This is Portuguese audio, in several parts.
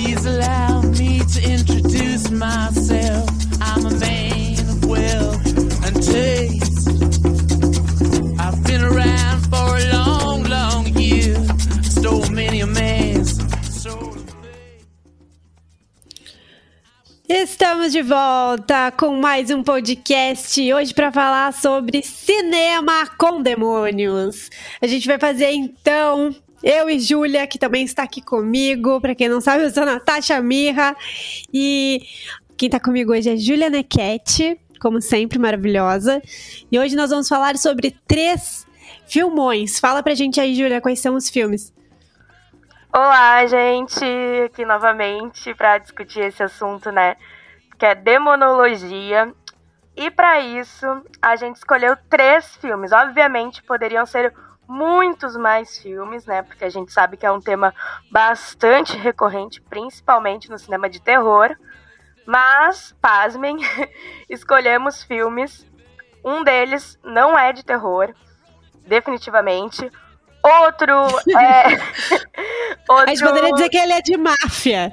Please allow me to introduce myself. I'm a man of wealth and taste. I've been around for a long, long year. Stole many a man's. Estamos de volta com mais um podcast hoje para falar sobre cinema com demônios. A gente vai fazer então eu e Júlia, que também está aqui comigo. Para quem não sabe, eu sou Natasha Mirra e quem está comigo hoje é Júlia Nequete, como sempre maravilhosa. E hoje nós vamos falar sobre três filmões. Fala pra gente aí, Júlia, quais são os filmes? Olá, gente, aqui novamente para discutir esse assunto, né? Que é demonologia. E para isso, a gente escolheu três filmes. Obviamente, poderiam ser muitos mais filmes, né? Porque a gente sabe que é um tema bastante recorrente, principalmente no cinema de terror. Mas, pasmem, escolhemos filmes. Um deles não é de terror, definitivamente. Outro é. A gente poderia dizer que ele é de máfia.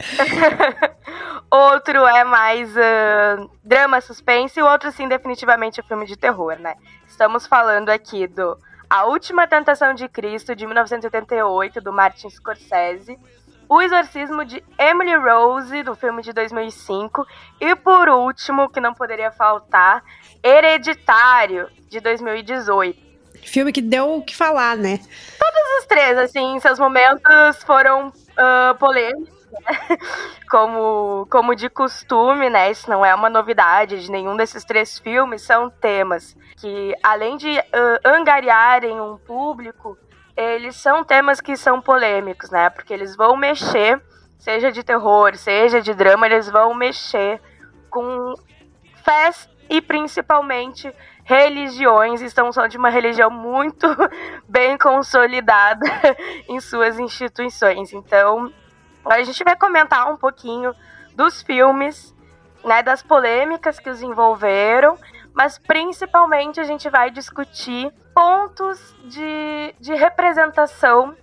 outro é mais uh, drama suspense e o outro, sim, definitivamente é filme de terror, né? Estamos falando aqui do A Última Tentação de Cristo, de 1988, do Martin Scorsese. O Exorcismo de Emily Rose, do filme de 2005. E por último, que não poderia faltar, Hereditário, de 2018. Filme que deu o que falar, né? Todos os três, assim, seus momentos foram uh, polêmicos? Como, como de costume, né? Isso não é uma novidade de nenhum desses três filmes, são temas que, além de uh, angariarem um público, eles são temas que são polêmicos, né? Porque eles vão mexer, seja de terror, seja de drama, eles vão mexer com fés e principalmente religiões. Estamos falando de uma religião muito bem consolidada em suas instituições. Então, a gente vai comentar um pouquinho dos filmes, né, das polêmicas que os envolveram, mas principalmente a gente vai discutir pontos de, de representação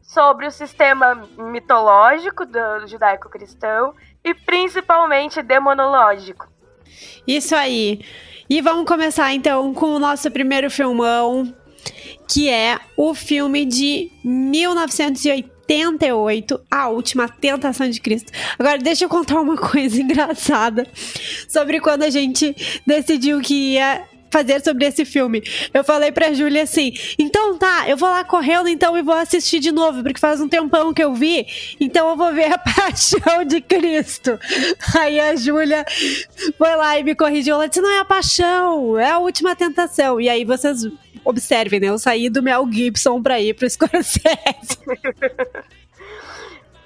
sobre o sistema mitológico do judaico-cristão e principalmente demonológico. Isso aí. E vamos começar então com o nosso primeiro filmão, que é o filme de 1988, A Última Tentação de Cristo. Agora, deixa eu contar uma coisa engraçada sobre quando a gente decidiu que ia fazer sobre esse filme. Eu falei pra Júlia assim: então tá, eu vou lá correndo então e vou assistir de novo, porque faz um tempão que eu vi, então eu vou ver a Paixão de Cristo. Aí a Júlia foi lá e me corrigiu. Ela disse: não é a Paixão, é a última tentação. E aí vocês observem, né? Eu saí do Mel Gibson pra ir pro Scorsese.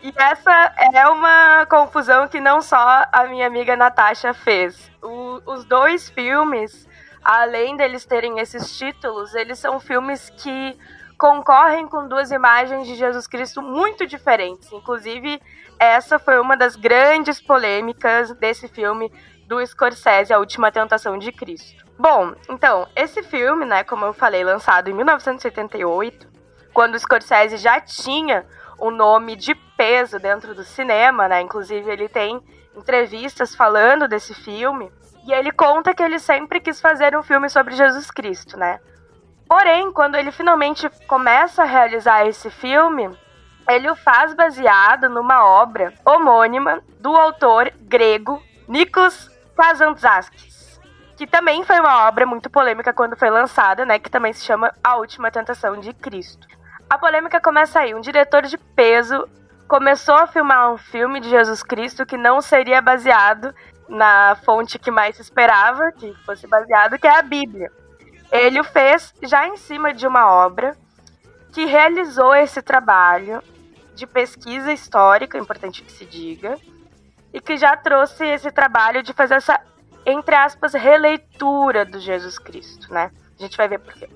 E essa é uma confusão que não só a minha amiga Natasha fez. O, os dois filmes além deles terem esses títulos, eles são filmes que concorrem com duas imagens de Jesus Cristo muito diferentes. Inclusive, essa foi uma das grandes polêmicas desse filme do Scorsese, A Última Tentação de Cristo. Bom, então, esse filme, né, como eu falei, lançado em 1978, quando o Scorsese já tinha um nome de peso dentro do cinema, né? Inclusive ele tem entrevistas falando desse filme. E ele conta que ele sempre quis fazer um filme sobre Jesus Cristo, né? Porém, quando ele finalmente começa a realizar esse filme, ele o faz baseado numa obra homônima do autor grego Nikos Kazantzakis, que também foi uma obra muito polêmica quando foi lançada, né, que também se chama A Última Tentação de Cristo. A polêmica começa aí, um diretor de peso começou a filmar um filme de Jesus Cristo que não seria baseado na fonte que mais se esperava que fosse baseado, que é a Bíblia. Ele o fez já em cima de uma obra que realizou esse trabalho de pesquisa histórica, importante que se diga, e que já trouxe esse trabalho de fazer essa, entre aspas, releitura do Jesus Cristo, né? A gente vai ver por quê.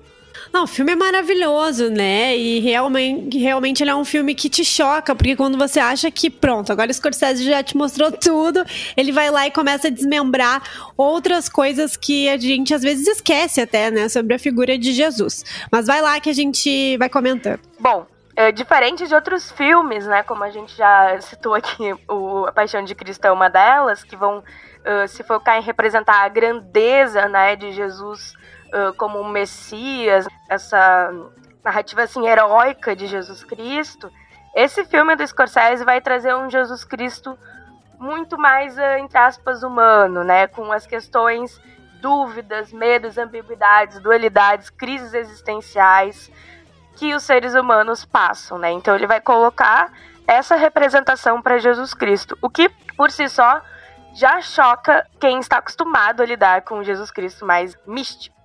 Não, o filme é maravilhoso, né? E realmente, realmente ele é um filme que te choca, porque quando você acha que pronto, agora o Scorsese já te mostrou tudo, ele vai lá e começa a desmembrar outras coisas que a gente às vezes esquece até, né, sobre a figura de Jesus. Mas vai lá que a gente vai comentando. Bom, É, diferente de outros filmes, né? Como a gente já citou aqui, o A Paixão de Cristo é uma delas, que vão uh, se focar em representar a grandeza, né, de Jesus uh, como um Messias, essa narrativa assim heróica de Jesus Cristo. Esse filme do Scorsese vai trazer um Jesus Cristo muito mais, uh, entre aspas, humano, né? Com as questões, dúvidas, medos, ambiguidades, dualidades, crises existenciais que os seres humanos passam, né? Então ele vai colocar essa representação para Jesus Cristo, o que por si só já choca quem está acostumado a lidar com Jesus Cristo mais místico.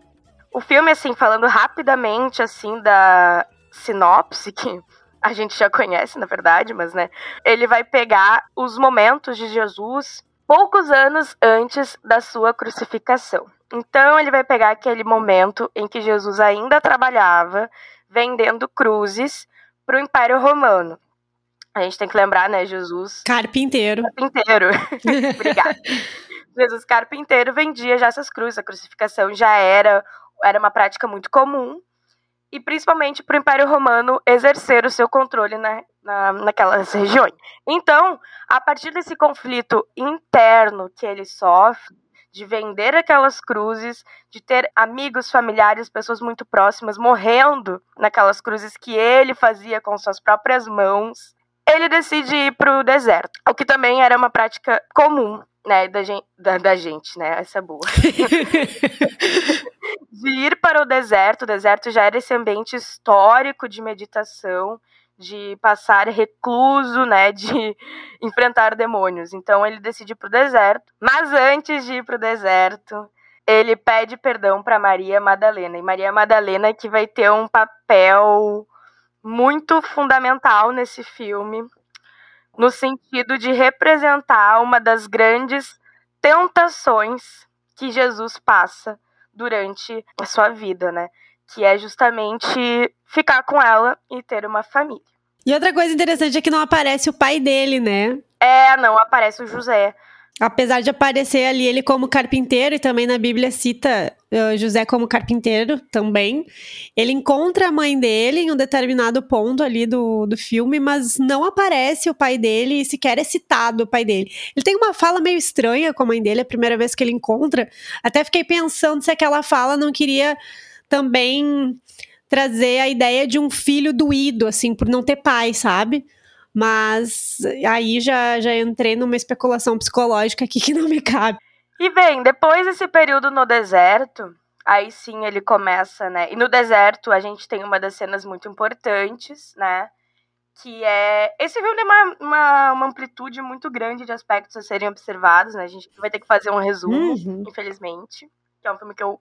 O filme, assim, falando rapidamente, assim, da sinopse, que a gente já conhece, na verdade, mas, né, ele vai pegar os momentos de Jesus poucos anos antes da sua crucificação. Então, ele vai pegar aquele momento em que Jesus ainda trabalhava, vendendo cruzes para o Império Romano. A gente tem que lembrar, né, Jesus. Carpinteiro. Carpinteiro. Obrigada. Jesus carpinteiro vendia já essas cruzes, a crucificação já era, era uma prática muito comum, e principalmente para o Império Romano exercer o seu controle na, na, naquelas regiões. Então, a partir desse conflito interno que ele sofre, de vender aquelas cruzes, de ter amigos, familiares, pessoas muito próximas morrendo naquelas cruzes que ele fazia com suas próprias mãos, ele decide ir para o deserto, o que também era uma prática comum, né, da gente, da, da gente né, essa é boa. de ir para o deserto, o deserto já era esse ambiente histórico de meditação, de passar recluso, né, de enfrentar demônios. Então ele decide ir pro deserto. Mas antes de ir pro deserto, ele pede perdão para Maria Madalena. E Maria Madalena que vai ter um papel muito fundamental nesse filme, no sentido de representar uma das grandes tentações que Jesus passa durante a sua vida, né? Que é justamente ficar com ela e ter uma família. E outra coisa interessante é que não aparece o pai dele, né? É, não aparece o José. Apesar de aparecer ali ele como carpinteiro, e também na Bíblia cita uh, José como carpinteiro também, ele encontra a mãe dele em um determinado ponto ali do, do filme, mas não aparece o pai dele e sequer é citado o pai dele. Ele tem uma fala meio estranha com a mãe dele, a primeira vez que ele encontra. Até fiquei pensando se aquela fala não queria também trazer a ideia de um filho doído, assim, por não ter pai, sabe? Mas aí já, já entrei numa especulação psicológica aqui que não me cabe. E bem, depois desse período no deserto, aí sim ele começa, né? E no deserto a gente tem uma das cenas muito importantes, né? Que é. Esse filme tem uma, uma, uma amplitude muito grande de aspectos a serem observados, né? A gente vai ter que fazer um resumo, uhum. infelizmente. Que é um filme que eu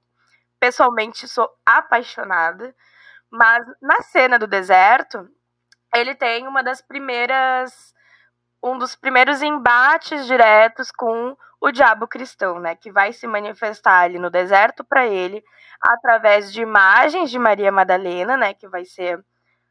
pessoalmente sou apaixonada. Mas na cena do deserto, ele tem uma das primeiras um dos primeiros embates diretos com o diabo cristão, né, que vai se manifestar ali no deserto para ele através de imagens de Maria Madalena, né, que vai ser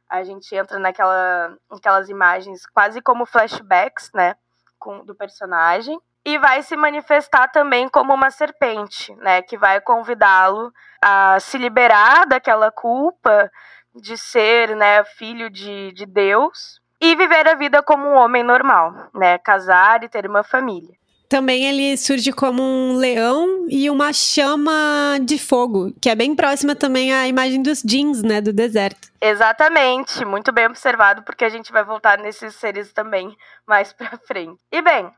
a gente entra naquela aquelas imagens quase como flashbacks, né, com do personagem e vai se manifestar também como uma serpente, né, que vai convidá-lo a se liberar daquela culpa de ser, né, filho de, de Deus e viver a vida como um homem normal, né, casar e ter uma família. Também ele surge como um leão e uma chama de fogo, que é bem próxima também à imagem dos jeans, né, do deserto. Exatamente, muito bem observado, porque a gente vai voltar nesses seres também mais pra frente. E bem,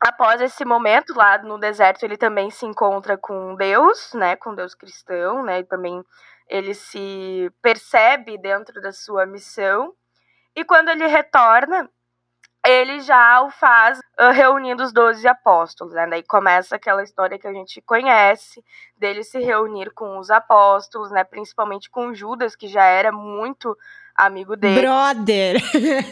após esse momento lá no deserto, ele também se encontra com Deus, né, com Deus cristão, né, e também ele se percebe dentro da sua missão. E quando ele retorna, ele já o faz uh, reunindo os doze apóstolos, né? Daí começa aquela história que a gente conhece, dele se reunir com os apóstolos, né? Principalmente com Judas, que já era muito amigo dele. Brother!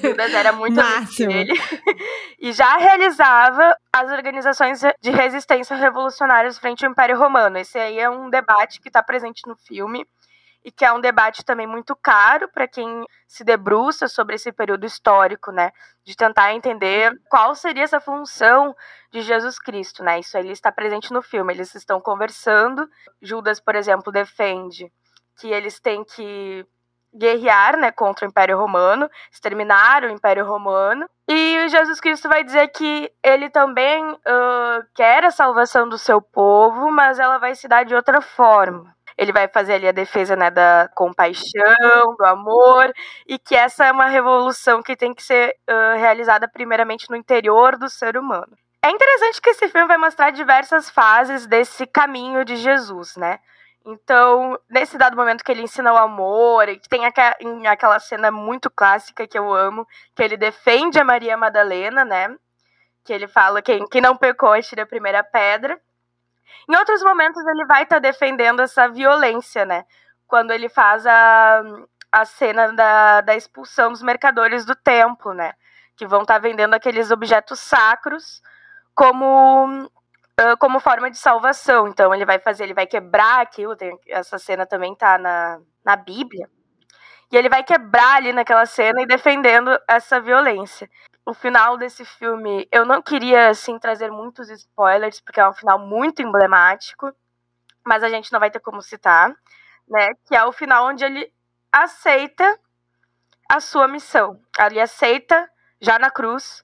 Judas era muito amigo dele. e já realizava as organizações de resistência revolucionárias frente ao Império Romano. Esse aí é um debate que está presente no filme e que é um debate também muito caro para quem se debruça sobre esse período histórico, né, de tentar entender qual seria essa função de Jesus Cristo, né? Isso aí está presente no filme, eles estão conversando. Judas, por exemplo, defende que eles têm que guerrear né, contra o Império Romano, exterminar o Império Romano. E Jesus Cristo vai dizer que ele também uh, quer a salvação do seu povo, mas ela vai se dar de outra forma. Ele vai fazer ali a defesa né, da compaixão, do amor, e que essa é uma revolução que tem que ser uh, realizada primeiramente no interior do ser humano. É interessante que esse filme vai mostrar diversas fases desse caminho de Jesus, né? Então, nesse dado momento que ele ensina o amor, e tem aquela cena muito clássica que eu amo, que ele defende a Maria Madalena, né? Que ele fala que quem não pecou atira a primeira pedra. Em outros momentos ele vai estar tá defendendo essa violência, né? Quando ele faz a, a cena da, da expulsão dos mercadores do templo, né? Que vão estar tá vendendo aqueles objetos sacros como como forma de salvação. Então ele vai fazer, ele vai quebrar aquilo, tem, essa cena também tá na, na Bíblia. E ele vai quebrar ali naquela cena e defendendo essa violência. O final desse filme, eu não queria assim trazer muitos spoilers, porque é um final muito emblemático, mas a gente não vai ter como citar, né? Que é o final onde ele aceita a sua missão. Ele aceita já na cruz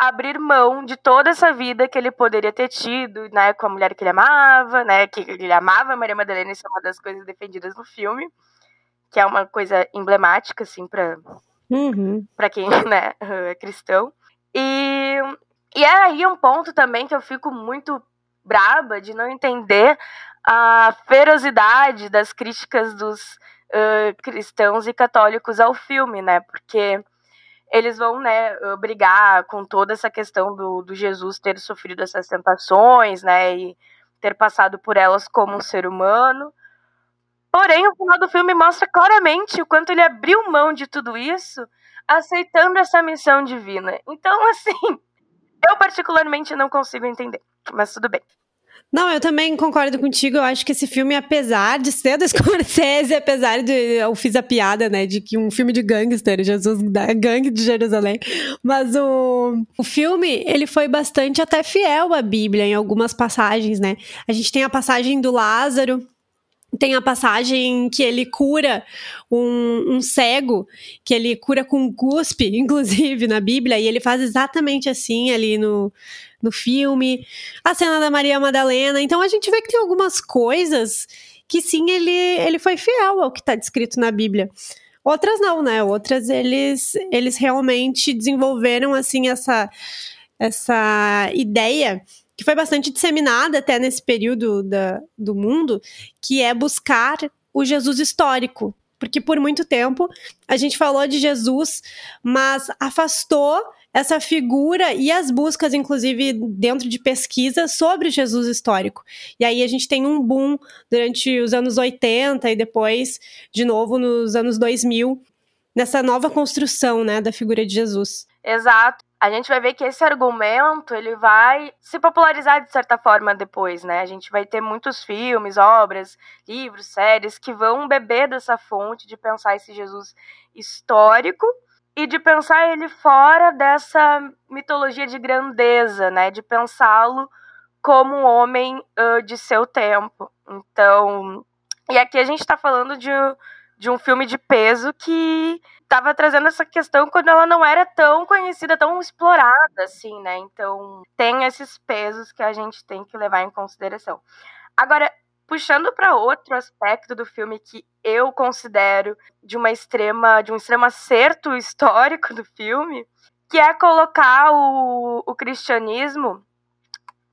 abrir mão de toda essa vida que ele poderia ter tido, né, com a mulher que ele amava, né, que ele amava Maria Madalena, isso é uma das coisas defendidas no filme, que é uma coisa emblemática, assim, para uhum. quem, né, é cristão. E, e é aí um ponto também que eu fico muito braba de não entender a ferocidade das críticas dos uh, cristãos e católicos ao filme, né, porque eles vão, né, brigar com toda essa questão do, do Jesus ter sofrido essas tentações, né, e ter passado por elas como um ser humano. Porém, o final do filme mostra claramente o quanto ele abriu mão de tudo isso, aceitando essa missão divina. Então, assim, eu particularmente não consigo entender, mas tudo bem. Não, eu também concordo contigo. Eu acho que esse filme, apesar de ser do Scorsese, apesar de. Eu fiz a piada, né, de que um filme de gangster, Jesus da gangue de Jerusalém. Mas o, o filme, ele foi bastante até fiel à Bíblia em algumas passagens, né? A gente tem a passagem do Lázaro, tem a passagem que ele cura um, um, cego, que ele cura com cuspe, inclusive, na Bíblia, e ele faz exatamente assim ali no, no filme. A cena da Maria Madalena. Então a gente vê que tem algumas coisas que sim, ele, ele foi fiel ao que está descrito na Bíblia. Outras não, né? Outras eles, eles realmente desenvolveram assim essa, essa ideia que foi bastante disseminada até nesse período da, do mundo, que é buscar o Jesus histórico. Porque por muito tempo a gente falou de Jesus, mas afastou essa figura e as buscas, inclusive, dentro de pesquisa sobre Jesus histórico. E aí a gente tem um boom durante os anos 80 e depois, de novo, nos anos 2000, nessa nova construção né, da figura de Jesus. Exato a gente vai ver que esse argumento ele vai se popularizar de certa forma depois, né? A gente vai ter muitos filmes, obras, livros, séries que vão beber dessa fonte de pensar esse Jesus histórico e de pensar ele fora dessa mitologia de grandeza, né? De pensá-lo como um homem uh, de seu tempo. Então, e aqui a gente está falando de, de um filme de peso que estava trazendo essa questão quando ela não era tão conhecida, tão explorada, assim, né? Então, tem esses pesos que a gente tem que levar em consideração. Agora, puxando para outro aspecto do filme que eu considero de uma extrema, de um extremo acerto histórico do filme, que é colocar o, o cristianismo,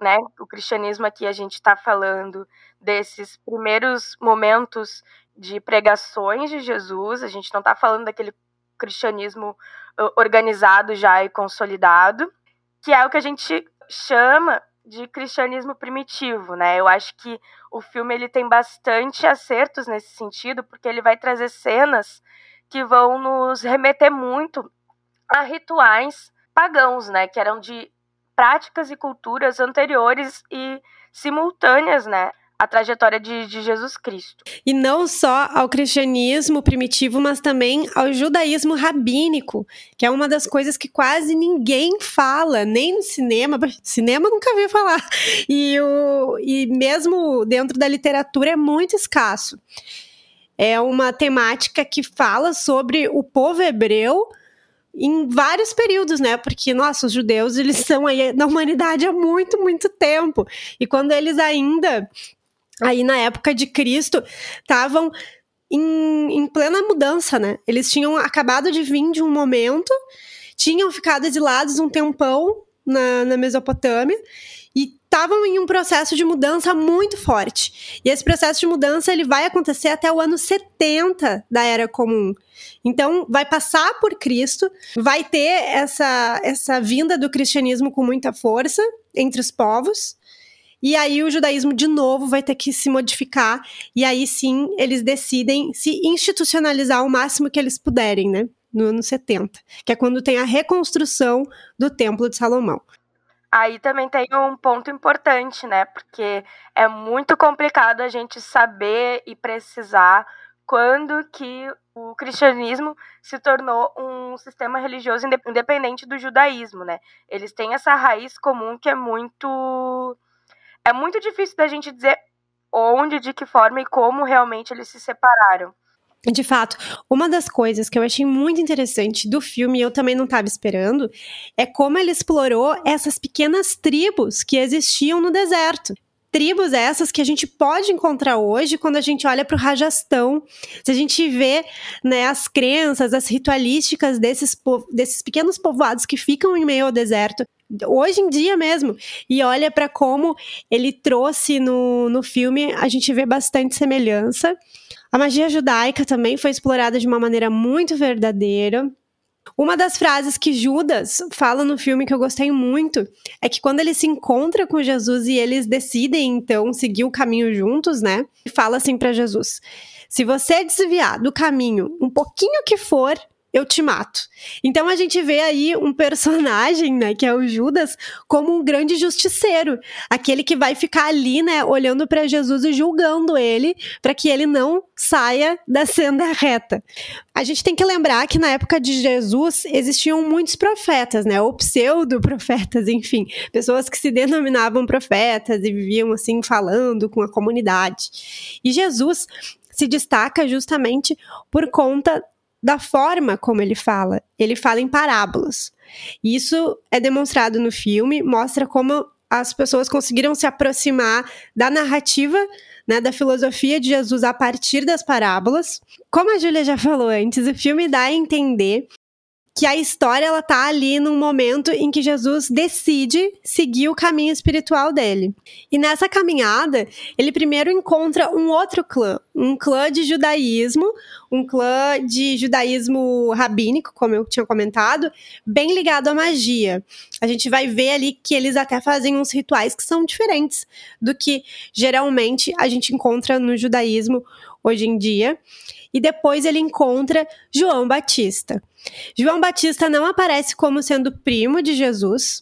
né? O cristianismo aqui a gente está falando desses primeiros momentos de pregações de Jesus, a gente não está falando daquele cristianismo organizado já e consolidado, que é o que a gente chama de cristianismo primitivo, né? Eu acho que o filme ele tem bastante acertos nesse sentido, porque ele vai trazer cenas que vão nos remeter muito a rituais pagãos, né? Que eram de práticas e culturas anteriores e simultâneas, né? A trajetória de, de, Jesus Cristo. E não só ao cristianismo primitivo, mas também ao judaísmo rabínico, que é uma das coisas que quase ninguém fala, nem no cinema. Cinema nunca vi falar. E, o, e mesmo dentro da literatura é muito escasso. É uma temática que fala sobre o povo hebreu em vários períodos, né? Porque, nossa, os judeus, eles são aí na humanidade há muito, muito tempo. E quando eles ainda, aí na época de Cristo, estavam em, em plena mudança, né? Eles tinham acabado de vir de um momento, tinham ficado exilados um tempão na, na Mesopotâmia, estavam em um processo de mudança muito forte. E esse processo de mudança ele vai acontecer até o ano 70 da Era Comum. Então, vai passar por Cristo, vai ter essa, essa vinda do cristianismo com muita força entre os povos. E aí o judaísmo de novo vai ter que se modificar e aí sim eles decidem se institucionalizar o máximo que eles puderem, né? No ano 70, que é quando tem a reconstrução do Templo de Salomão. Aí também tem um ponto importante, né? Porque é muito complicado a gente saber e precisar quando que o cristianismo se tornou um sistema religioso independente do judaísmo, né? Eles têm essa raiz comum que é muito é muito difícil da gente dizer onde, de que forma e como realmente eles se separaram. De fato, uma das coisas que eu achei muito interessante do filme, e eu também não estava esperando, é como ele explorou essas pequenas tribos que existiam no deserto. Tribos essas que a gente pode encontrar hoje quando a gente olha para o Rajastão. Se a gente vê né, as crenças, as ritualísticas desses, desses pequenos povoados que ficam em meio ao deserto, hoje em dia mesmo. E olha para como ele trouxe no, no filme, a gente vê bastante semelhança. A magia judaica também foi explorada de uma maneira muito verdadeira. Uma das frases que Judas fala no filme que eu gostei muito é que quando ele se encontra com Jesus e eles decidem então seguir o caminho juntos, né? Fala assim para Jesus: "Se você desviar do caminho um pouquinho que for, eu te mato. Então a gente vê aí um personagem, né, que é o Judas, como um grande justiceiro, aquele que vai ficar ali, né, olhando para Jesus e julgando ele, para que ele não saia da senda reta. A gente tem que lembrar que na época de Jesus existiam muitos profetas, né, ou pseudo-profetas, enfim, pessoas que se denominavam profetas e viviam assim falando com a comunidade. E Jesus se destaca justamente por conta da forma como ele fala. Ele fala em parábolas. Isso é demonstrado no filme, mostra como as pessoas conseguiram se aproximar da narrativa, né, da filosofia de Jesus a partir das parábolas. Como a Júlia já falou antes, o filme dá a entender que a história ela tá ali num momento em que Jesus decide seguir o caminho espiritual dele. E nessa caminhada, ele primeiro encontra um outro clã, um clã de judaísmo, um clã de judaísmo rabínico, como eu tinha comentado, bem ligado à magia. A gente vai ver ali que eles até fazem uns rituais que são diferentes do que geralmente a gente encontra no judaísmo hoje em dia. E depois ele encontra João Batista. João Batista não aparece como sendo primo de Jesus.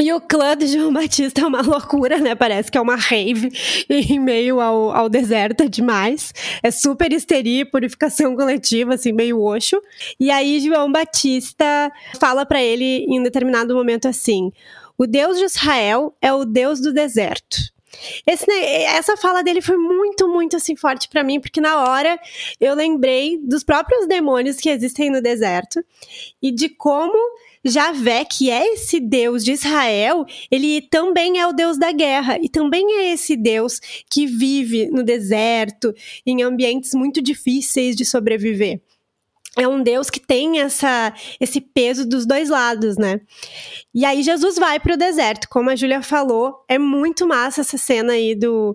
E o clã de João Batista é uma loucura, né? Parece que é uma rave em meio ao, ao deserto, é demais. É super histeria, purificação coletiva, assim, meio oxo. E aí João Batista fala para ele em determinado momento assim: o Deus de Israel é o Deus do deserto. Esse, essa fala dele foi muito, muito assim forte para mim, porque na hora eu lembrei dos próprios demônios que existem no deserto e de como Javé, que é esse Deus de Israel, ele também é o Deus da guerra e também é esse Deus que vive no deserto, em ambientes muito difíceis de sobreviver é um Deus que tem essa, esse peso dos dois lados, né? E aí Jesus vai para o deserto, como a Júlia falou, é muito massa essa cena aí do,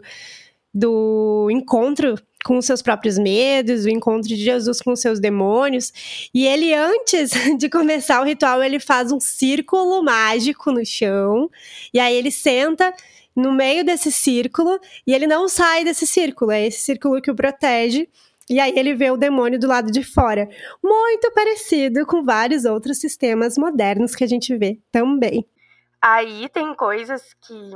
do encontro com os seus próprios medos, o encontro de Jesus com os seus demônios. E ele, antes de começar o ritual, ele faz um círculo mágico no chão, e aí ele senta no meio desse círculo e ele não sai desse círculo, é esse círculo que o protege. E aí ele vê o demônio do lado de fora. Muito parecido com vários outros sistemas modernos que a gente vê também. Aí tem coisas que,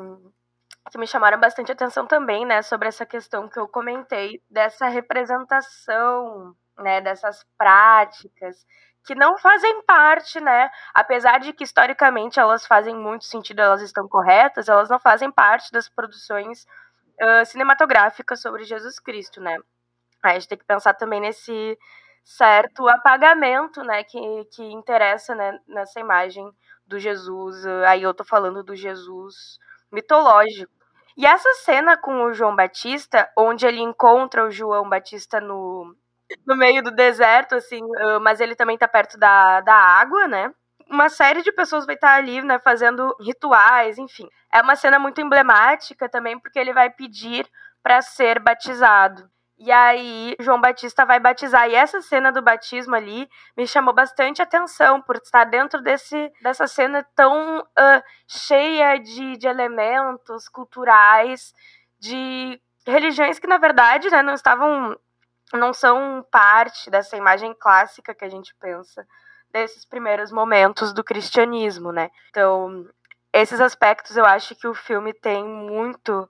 que me chamaram bastante atenção também, né? Sobre essa questão que eu comentei, dessa representação, né? Dessas práticas que não fazem parte, né? Apesar de que historicamente elas fazem muito sentido, elas estão corretas, elas não fazem parte das produções uh, cinematográficas sobre Jesus Cristo, né? A gente tem que pensar também nesse certo apagamento, né, que, que interessa né, nessa imagem do Jesus. Aí eu tô falando do Jesus mitológico. E essa cena com o João Batista, onde ele encontra o João Batista no, no meio do deserto, assim, mas ele também tá perto da, da água, né? Uma série de pessoas vai estar ali, né, fazendo rituais, enfim. É uma cena muito emblemática também, porque ele vai pedir para ser batizado. E aí, João Batista vai batizar. E essa cena do batismo ali me chamou bastante atenção, por estar dentro desse, dessa cena tão uh, cheia de, de elementos culturais, de religiões que, na verdade, né, não estavam. não são parte dessa imagem clássica que a gente pensa desses primeiros momentos do cristianismo, né? Então, esses aspectos eu acho que o filme tem muito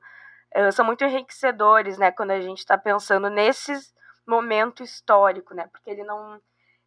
são muito enriquecedores, né, quando a gente está pensando nesse momento histórico, né, porque ele não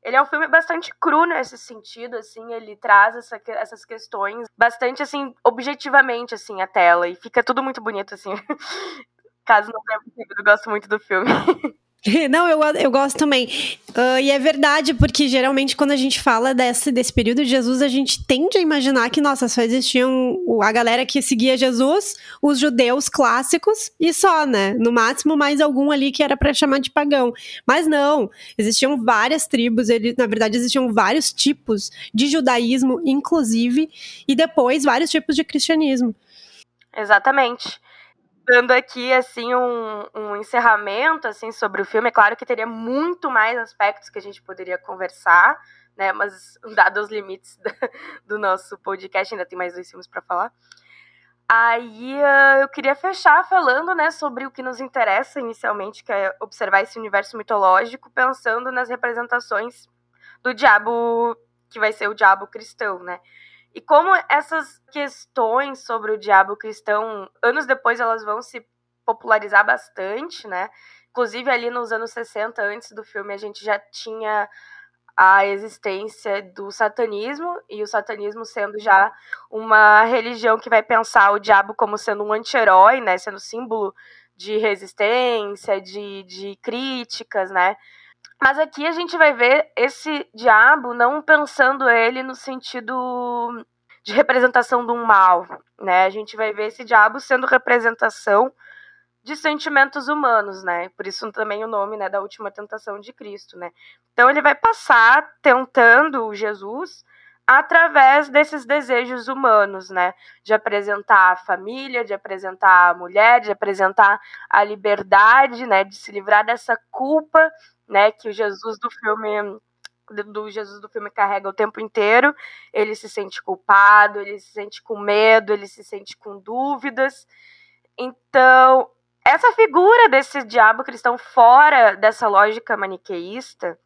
ele é um filme bastante cru nesse sentido, assim, ele traz essa, essas questões bastante, assim, objetivamente, assim, a tela, e fica tudo muito bonito, assim, caso não tenha percebido, eu gosto muito do filme. Não, eu, eu gosto também. Uh, e é verdade, porque geralmente quando a gente fala desse, desse período de Jesus, a gente tende a imaginar que, nossa, só existiam a galera que seguia Jesus, os judeus clássicos e só, né? No máximo, mais algum ali que era para chamar de pagão. Mas não, existiam várias tribos, ele, na verdade, existiam vários tipos de judaísmo, inclusive, e depois vários tipos de cristianismo. Exatamente dando aqui assim um, um encerramento assim sobre o filme. É claro que teria muito mais aspectos que a gente poderia conversar, né? Mas dados os limites do nosso podcast, ainda tem mais dois filmes para falar. Aí uh, eu queria fechar falando, né, sobre o que nos interessa inicialmente, que é observar esse universo mitológico, pensando nas representações do diabo que vai ser o diabo cristão, né? E como essas questões sobre o diabo cristão, anos depois, elas vão se popularizar bastante, né? Inclusive, ali nos anos 60, antes do filme, a gente já tinha a existência do satanismo, e o satanismo sendo já uma religião que vai pensar o diabo como sendo um anti-herói, né? Sendo símbolo de resistência, de, de críticas, né? Mas aqui a gente vai ver esse diabo não pensando ele no sentido de representação do mal, né? A gente vai ver esse diabo sendo representação de sentimentos humanos, né? Por isso também o nome, né, da última tentação de Cristo, né? Então ele vai passar tentando Jesus através desses desejos humanos, né? De apresentar a família, de apresentar a mulher, de apresentar a liberdade, né? De se livrar dessa culpa né, que o Jesus do filme do Jesus do filme carrega o tempo inteiro. Ele se sente culpado, ele se sente com medo, ele se sente com dúvidas. Então, essa figura desse diabo cristão fora dessa lógica maniqueísta,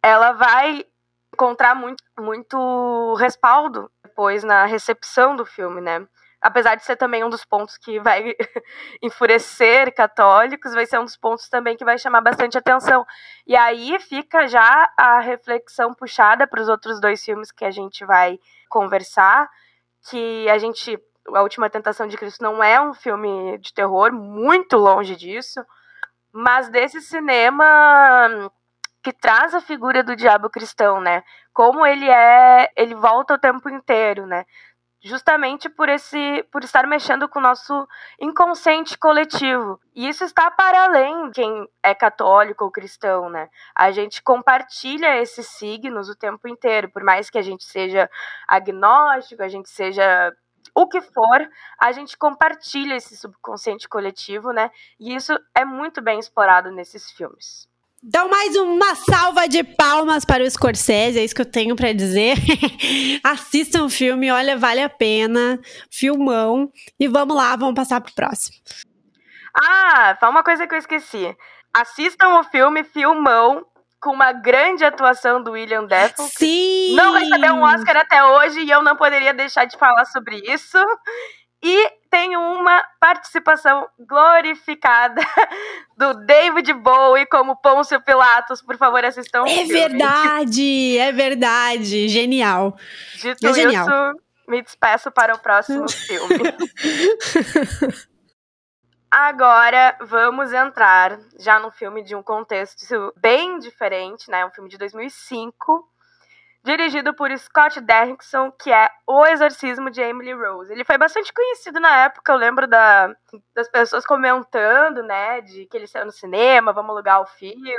ela vai encontrar muito, muito respaldo depois na recepção do filme, né? apesar de ser também um dos pontos que vai enfurecer católicos, vai ser um dos pontos também que vai chamar bastante atenção. E aí fica já a reflexão puxada para os outros dois filmes que a gente vai conversar, que a gente a Última Tentação de Cristo não é um filme de terror, muito longe disso, mas desse cinema que traz a figura do diabo cristão, né? Como ele é, ele volta o tempo inteiro, né? justamente por esse por estar mexendo com o nosso inconsciente coletivo. E isso está para além de quem é católico ou cristão, né? A gente compartilha esses signos o tempo inteiro, por mais que a gente seja agnóstico, a gente seja o que for, a gente compartilha esse subconsciente coletivo, né? E isso é muito bem explorado nesses filmes. Então, mais uma salva de palmas para o Scorsese, é isso que eu tenho para dizer. Assistam o filme, olha, vale a pena. Filmão. E vamos lá, vamos passar pro próximo. Ah, só uma coisa que eu esqueci. Assistam o filme Filmão, com uma grande atuação do William Defoe. Sim! Não recebeu um Oscar até hoje e eu não poderia deixar de falar sobre isso. E tem uma participação glorificada do David Bowie como Pôncio Pilatos. Por favor, assistam. É verdade, é verdade. Genial. Dito é genial. isso, me despeço para o próximo filme. Agora vamos entrar já num filme de um contexto bem diferente, né? Um filme de 2005, dirigido por Scott Derrickson, que é O Exorcismo de Emily Rose. Ele foi bastante conhecido na época, eu lembro da, das pessoas comentando, né, de que ele saiu no cinema, vamos alugar o filme.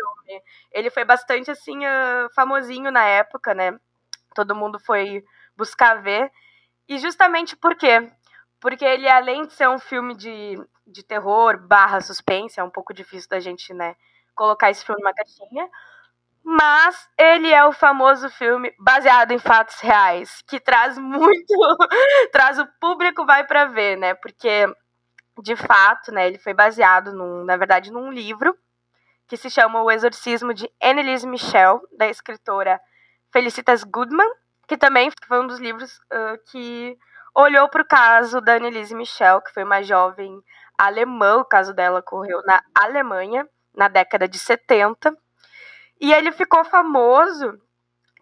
Ele foi bastante, assim, uh, famosinho na época, né? Todo mundo foi buscar ver. E justamente por quê? Porque ele, além de ser um filme de, de terror barra suspense, é um pouco difícil da gente, né, colocar esse filme numa caixinha. Mas ele é o famoso filme baseado em fatos reais, que traz muito, traz o público vai para ver, né? Porque de fato, né, ele foi baseado num, na verdade, num livro que se chama O Exorcismo de Annelise Michel, da escritora Felicitas Goodman, que também foi um dos livros uh, que olhou para o caso da Annelise Michel, que foi uma jovem alemã, o caso dela ocorreu na Alemanha, na década de 70. E ele ficou famoso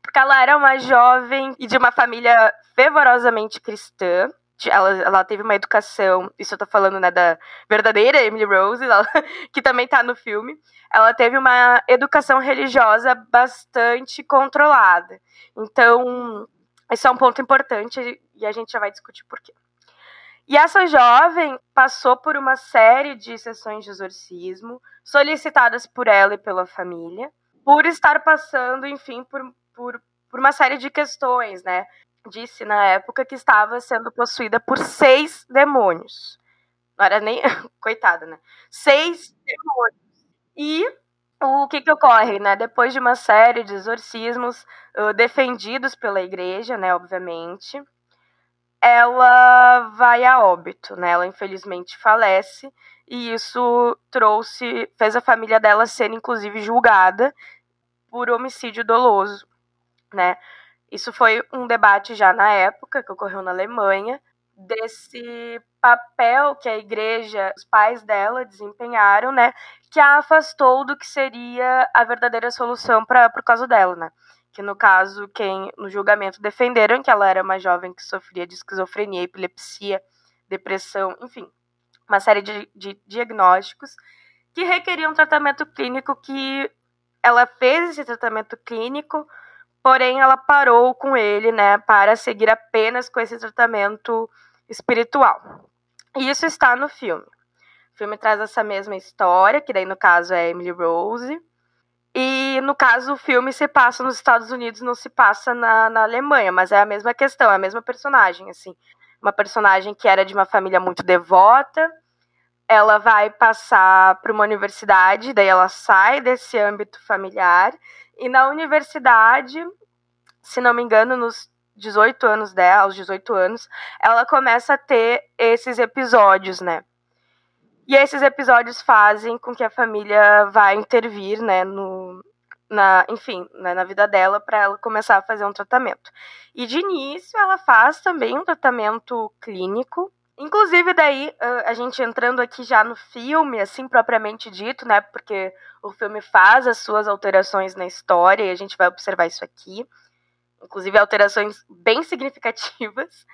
porque ela era uma jovem e de uma família fervorosamente cristã. Ela, ela teve uma educação, isso eu tô falando né, da verdadeira Emily Rose, ela, que também tá no filme. Ela teve uma educação religiosa bastante controlada. Então, isso é um ponto importante e a gente já vai discutir por quê. E essa jovem passou por uma série de sessões de exorcismo solicitadas por ela e pela família, por estar passando, enfim, por, por, por uma série de questões, né? Disse na época que estava sendo possuída por seis demônios. Não era nem. Coitada, né? Seis demônios. E o que, que ocorre, né? Depois de uma série de exorcismos uh, defendidos pela igreja, né, obviamente, ela vai a óbito, né? Ela infelizmente falece e isso trouxe, fez a família dela ser inclusive julgada por homicídio doloso, né? Isso foi um debate já na época que ocorreu na Alemanha desse papel que a igreja, os pais dela desempenharam, né, que a afastou do que seria a verdadeira solução para o caso dela, né? Que no caso, quem no julgamento defenderam que ela era uma jovem que sofria de esquizofrenia, epilepsia, depressão, enfim, uma série de, de diagnósticos que requeriam um tratamento clínico que ela fez esse tratamento clínico, porém ela parou com ele, né, para seguir apenas com esse tratamento espiritual. E isso está no filme. O filme traz essa mesma história, que daí no caso é Emily Rose. E no caso o filme se passa nos Estados Unidos, não se passa na, na Alemanha, mas é a mesma questão, é a mesma personagem, assim. Uma personagem que era de uma família muito devota, ela vai passar para uma universidade, daí ela sai desse âmbito familiar, e na universidade, se não me engano, nos 18 anos dela, aos 18 anos, ela começa a ter esses episódios, né? E esses episódios fazem com que a família vá intervir, né, no, na, enfim, né, na vida dela para ela começar a fazer um tratamento. E de início ela faz também um tratamento clínico. Inclusive daí a gente entrando aqui já no filme, assim propriamente dito, né, porque o filme faz as suas alterações na história e a gente vai observar isso aqui inclusive alterações bem significativas.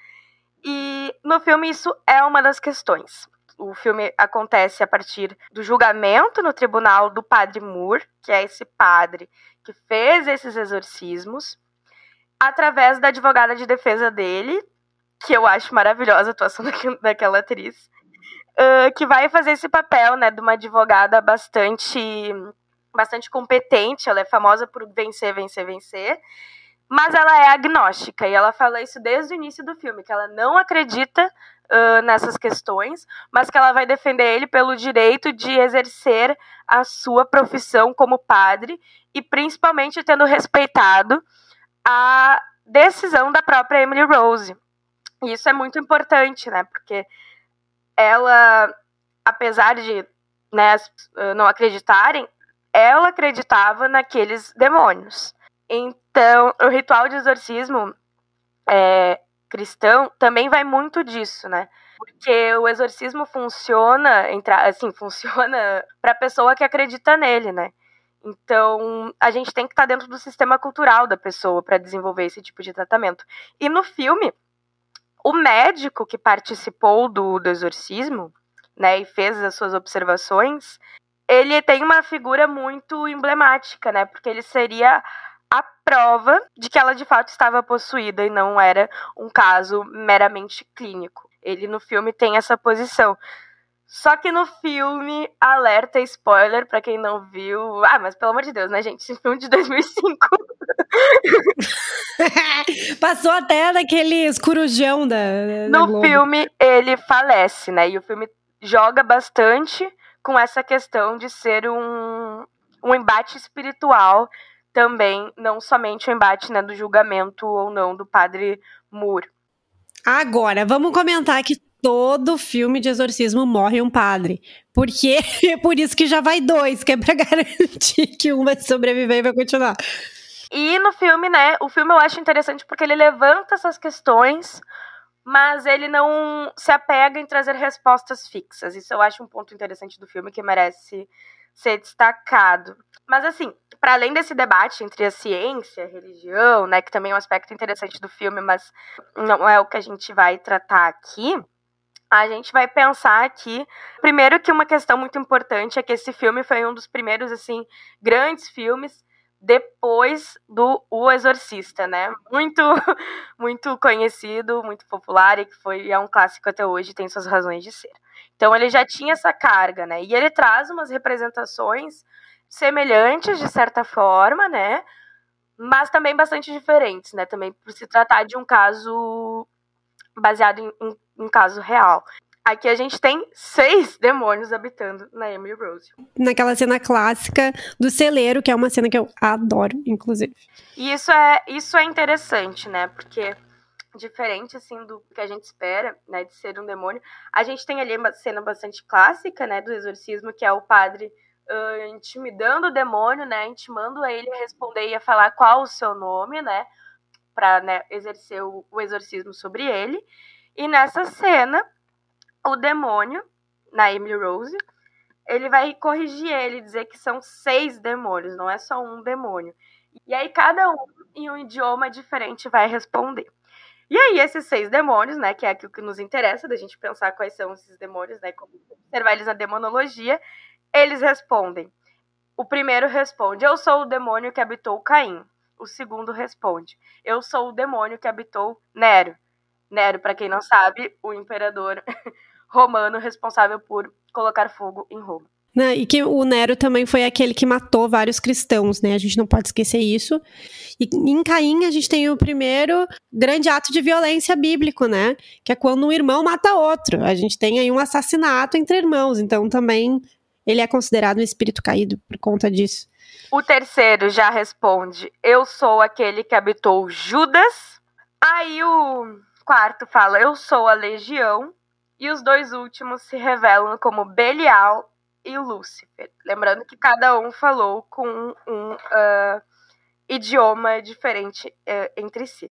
E no filme isso é uma das questões. O filme acontece a partir do julgamento no tribunal do padre Moore, que é esse padre que fez esses exorcismos, através da advogada de defesa dele, que eu acho maravilhosa a atuação daquela atriz, uh, que vai fazer esse papel, né, de uma advogada bastante, bastante competente. Ela é famosa por vencer, vencer, vencer. Mas ela é agnóstica e ela fala isso desde o início do filme, que ela não acredita uh, nessas questões, mas que ela vai defender ele pelo direito de exercer a sua profissão como padre e principalmente tendo respeitado a decisão da própria Emily Rose. E isso é muito importante, né? Porque ela, apesar de né, não acreditarem, ela acreditava naqueles demônios. Então, o ritual de exorcismo é, cristão também vai muito disso, né? Porque o exorcismo funciona, assim, funciona para a pessoa que acredita nele, né? Então, a gente tem que estar tá dentro do sistema cultural da pessoa para desenvolver esse tipo de tratamento. E no filme, o médico que participou do, do exorcismo, né, e fez as suas observações, ele tem uma figura muito emblemática, né? Porque ele seria a prova de que ela de fato estava possuída e não era um caso meramente clínico. Ele no filme tem essa posição. Só que no filme, alerta spoiler para quem não viu. Ah, mas pelo amor de Deus, né, gente? Esse filme de 2005. Passou até daquele corujão da. da no Globo. filme, ele falece, né? E o filme joga bastante com essa questão de ser um, um embate espiritual também, não somente o embate né, do julgamento ou não do padre Moore. Agora, vamos comentar que todo filme de exorcismo morre um padre. Porque é por isso que já vai dois, que é pra garantir que um vai sobreviver e vai continuar. E no filme, né, o filme eu acho interessante porque ele levanta essas questões, mas ele não se apega em trazer respostas fixas. Isso eu acho um ponto interessante do filme que merece ser destacado. Mas assim, para além desse debate entre a ciência, a religião, né, que também é um aspecto interessante do filme, mas não é o que a gente vai tratar aqui, a gente vai pensar aqui, primeiro que uma questão muito importante é que esse filme foi um dos primeiros assim grandes filmes depois do O Exorcista, né? Muito muito conhecido, muito popular e que foi é um clássico até hoje, tem suas razões de ser. Então ele já tinha essa carga, né? E ele traz umas representações semelhantes de certa forma, né? Mas também bastante diferentes, né? Também por se tratar de um caso baseado em, em um caso real. Aqui a gente tem seis demônios habitando na Emily Rose. Naquela cena clássica do celeiro, que é uma cena que eu adoro, inclusive. E isso é, isso é interessante, né? Porque diferente assim do que a gente espera, né, de ser um demônio, a gente tem ali uma cena bastante clássica, né, do exorcismo, que é o padre uh, intimidando o demônio, né, intimando ele a responder e a falar qual o seu nome, né, para né, exercer o, o exorcismo sobre ele. E nessa cena, o demônio, na Emily Rose, ele vai corrigir ele, dizer que são seis demônios, não é só um demônio. E aí cada um, em um idioma diferente, vai responder. E aí esses seis demônios, né, que é aquilo que nos interessa, da gente pensar quais são esses demônios, né, como observar eles na demonologia, eles respondem. O primeiro responde, eu sou o demônio que habitou Caim. O segundo responde, eu sou o demônio que habitou Nero. Nero, para quem não sabe, o imperador romano responsável por colocar fogo em Roma. Né, e que o Nero também foi aquele que matou vários cristãos, né? A gente não pode esquecer isso. E em Caim a gente tem o primeiro grande ato de violência bíblico, né? Que é quando um irmão mata outro. A gente tem aí um assassinato entre irmãos, então também ele é considerado um espírito caído por conta disso. O terceiro já responde: Eu sou aquele que habitou Judas. Aí o quarto fala: Eu sou a legião. E os dois últimos se revelam como Belial e Lúcifer. Lembrando que cada um falou com um uh, idioma diferente uh, entre si.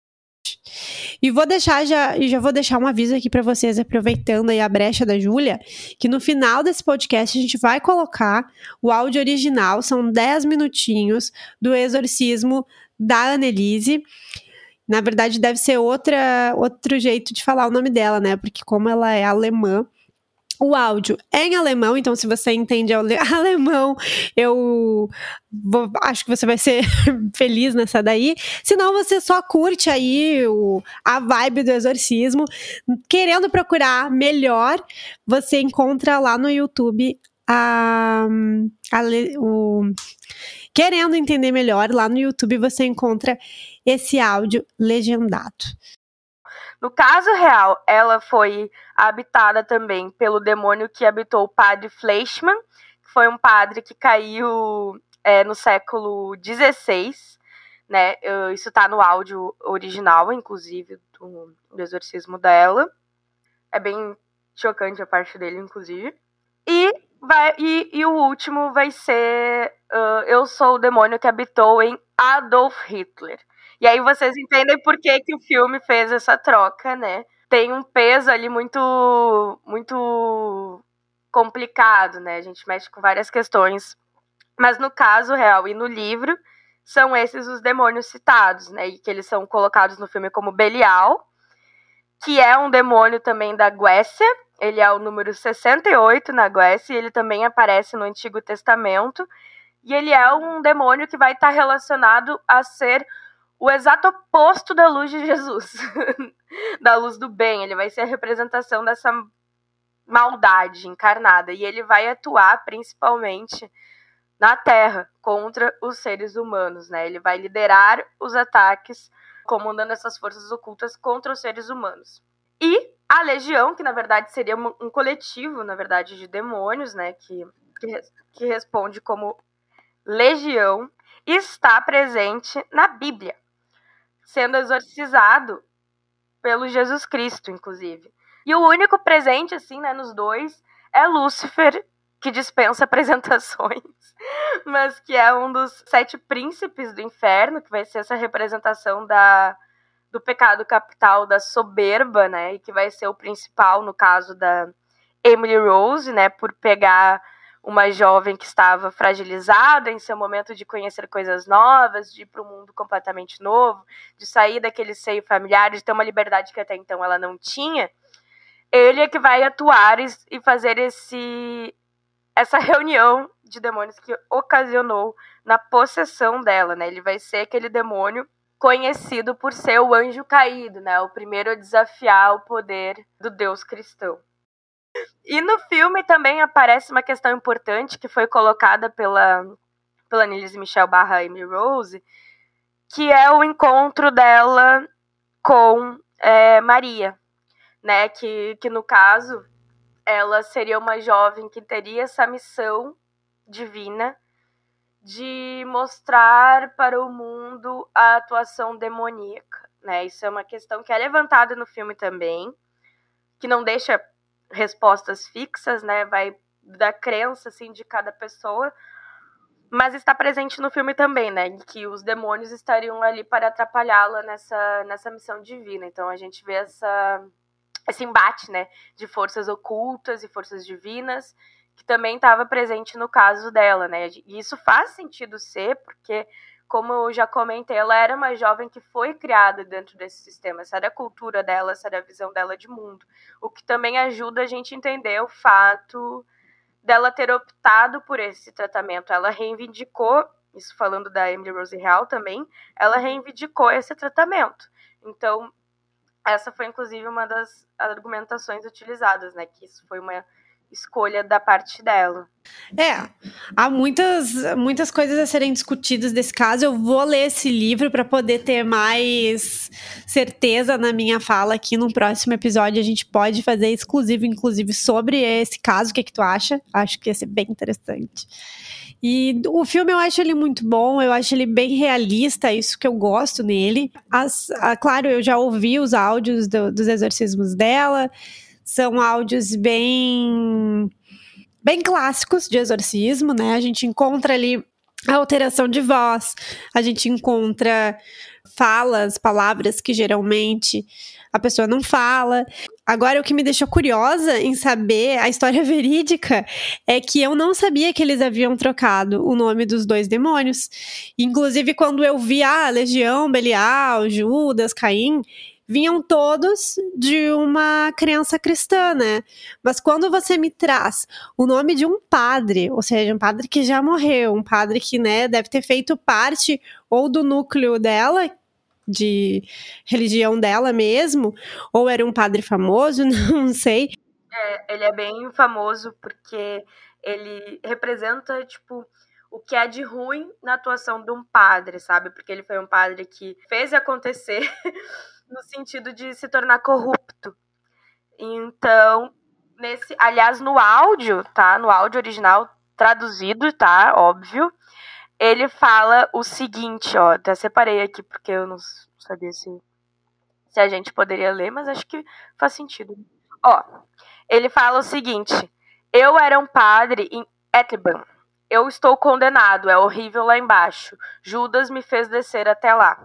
E vou deixar já, já vou deixar um aviso aqui para vocês, aproveitando aí a brecha da Júlia, que no final desse podcast a gente vai colocar o áudio original, são 10 minutinhos do exorcismo da Annelise. Na verdade, deve ser outra, outro jeito de falar o nome dela, né? Porque como ela é alemã, o áudio é em alemão, então se você entende alemão, eu vou, acho que você vai ser feliz nessa daí. Senão você só curte aí o, a vibe do exorcismo. Querendo procurar melhor, você encontra lá no YouTube a, a o, querendo entender melhor, lá no YouTube você encontra esse áudio legendado. No caso real, ela foi habitada também pelo demônio que habitou o padre Fleischmann, que foi um padre que caiu é, no século XVI, né? Isso tá no áudio original, inclusive, do, do exorcismo dela. É bem chocante a parte dele, inclusive. E, vai, e, e o último vai ser uh, Eu Sou o Demônio que Habitou em Adolf Hitler. E aí vocês entendem por que, que o filme fez essa troca, né? Tem um peso ali muito, muito complicado, né? A gente mexe com várias questões. Mas no caso real e no livro, são esses os demônios citados, né? E que eles são colocados no filme como Belial que é um demônio também da Guécia. Ele é o número 68 na Guécia e ele também aparece no Antigo Testamento. E ele é um demônio que vai estar relacionado a ser o exato oposto da luz de Jesus, da luz do bem. Ele vai ser a representação dessa maldade encarnada e ele vai atuar principalmente na Terra contra os seres humanos, né? Ele vai liderar os ataques, comandando essas forças ocultas contra os seres humanos. E a Legião, que na verdade seria um coletivo, na verdade, de demônios, né? Que, que, que responde como Legião, está presente na Bíblia, sendo exorcizado pelo Jesus Cristo, inclusive. E o único presente, assim, né, nos dois, é Lúcifer, que dispensa apresentações, mas que é um dos sete príncipes do inferno, que vai ser essa representação da, do pecado capital da soberba, né? E que vai ser o principal no caso da Emily Rose, né? Por pegar uma jovem que estava fragilizada em seu momento de conhecer coisas novas, de ir para um mundo completamente novo, de sair daquele seio familiar, de ter uma liberdade que até então ela não tinha. Ele é que vai atuar e fazer esse essa reunião de demônios que ocasionou na possessão dela, né? Ele vai ser aquele demônio conhecido por ser o anjo caído, né? O primeiro a desafiar o poder do Deus cristão. E no filme também aparece uma questão importante que foi colocada pela pela Nilise Michelle barra Amy Rose, que é o encontro dela com é, Maria, né? Que, que no caso ela seria uma jovem que teria essa missão divina de mostrar para o mundo a atuação demoníaca, né? Isso é uma questão que é levantada no filme também, que não deixa respostas fixas, né? Vai da crença assim de cada pessoa, mas está presente no filme também, né? Que os demônios estariam ali para atrapalhá-la nessa nessa missão divina. Então a gente vê essa esse embate, né, de forças ocultas e forças divinas, que também estava presente no caso dela, né? E isso faz sentido ser, porque como eu já comentei, ela era uma jovem que foi criada dentro desse sistema, essa era a cultura dela, essa era a visão dela de mundo. O que também ajuda a gente a entender o fato dela ter optado por esse tratamento. Ela reivindicou, isso falando da Emily Rose Hall também, ela reivindicou esse tratamento. Então, essa foi inclusive uma das argumentações utilizadas, né? Que isso foi uma escolha da parte dela. É, há muitas, muitas coisas a serem discutidas desse caso. Eu vou ler esse livro para poder ter mais certeza na minha fala aqui no próximo episódio. A gente pode fazer exclusivo, inclusive, sobre esse caso. O que, é que tu acha? Acho que ia ser bem interessante. E o filme eu acho ele muito bom, eu acho ele bem realista, isso que eu gosto nele. As, a, claro, eu já ouvi os áudios do, dos exorcismos dela, são áudios bem bem clássicos de exorcismo, né? A gente encontra ali a alteração de voz, a gente encontra falas, palavras que geralmente a pessoa não fala. Agora, o que me deixou curiosa em saber a história verídica é que eu não sabia que eles haviam trocado o nome dos dois demônios. Inclusive, quando eu vi a ah, Legião, Belial, Judas, Caim, vinham todos de uma crença cristã, né? Mas quando você me traz o nome de um padre, ou seja, um padre que já morreu, um padre que, né, deve ter feito parte ou do núcleo dela, de religião dela mesmo, ou era um padre famoso, não sei. É, ele é bem famoso porque ele representa, tipo, o que é de ruim na atuação de um padre, sabe? Porque ele foi um padre que fez acontecer no sentido de se tornar corrupto. Então, nesse, aliás, no áudio, tá? No áudio original traduzido, tá? Óbvio ele fala o seguinte, ó, até separei aqui porque eu não sabia se, se a gente poderia ler, mas acho que faz sentido. Ó, ele fala o seguinte: Eu era um padre em Etban. Eu estou condenado, é horrível lá embaixo. Judas me fez descer até lá.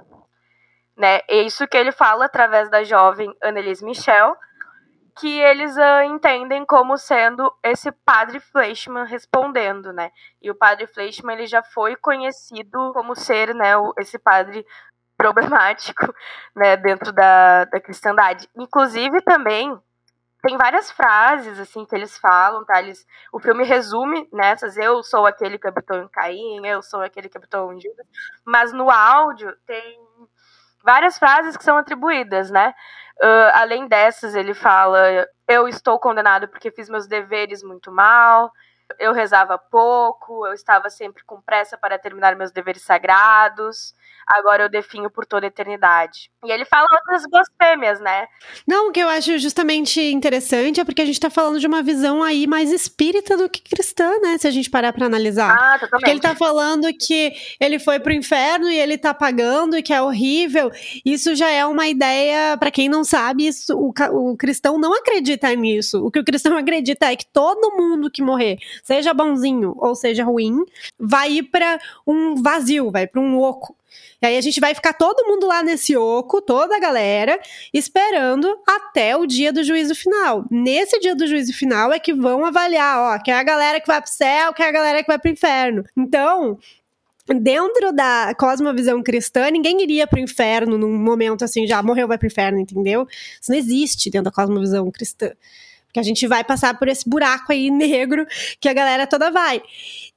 Né? É isso que ele fala através da jovem Annelise Michel, que eles uh, entendem como sendo esse padre Fleischmann respondendo, né? E o padre Fleischmann ele já foi conhecido como ser, né, esse padre problemático, né, dentro da, da cristandade. Inclusive também tem várias frases assim que eles falam, tá? Eles, o filme resume nessas, eu sou aquele que habitou em Caim, eu sou aquele que habitou em Judas, mas no áudio tem várias frases que são atribuídas, né? Uh, além dessas, ele fala: eu estou condenado porque fiz meus deveres muito mal, eu rezava pouco, eu estava sempre com pressa para terminar meus deveres sagrados, agora eu definho por toda a eternidade. E ele fala outras blasfêmias, né? Não, o que eu acho justamente interessante é porque a gente tá falando de uma visão aí mais espírita do que cristã, né? Se a gente parar pra analisar. Ah, totalmente. Porque ele tá falando que ele foi pro inferno e ele tá pagando e que é horrível. Isso já é uma ideia, para quem não sabe, isso, o, o cristão não acredita nisso. O que o cristão acredita é que todo mundo que morrer, seja bonzinho ou seja ruim, vai ir para um vazio, vai para um oco. E aí a gente vai ficar todo mundo lá nesse oco, toda a galera, esperando até o dia do juízo final. Nesse dia do juízo final é que vão avaliar, ó, que é a galera que vai pro céu, que é a galera que vai pro inferno. Então, dentro da cosmovisão cristã, ninguém iria pro inferno num momento assim, já morreu, vai pro inferno, entendeu? Isso não existe dentro da cosmovisão cristã. Porque a gente vai passar por esse buraco aí negro que a galera toda vai.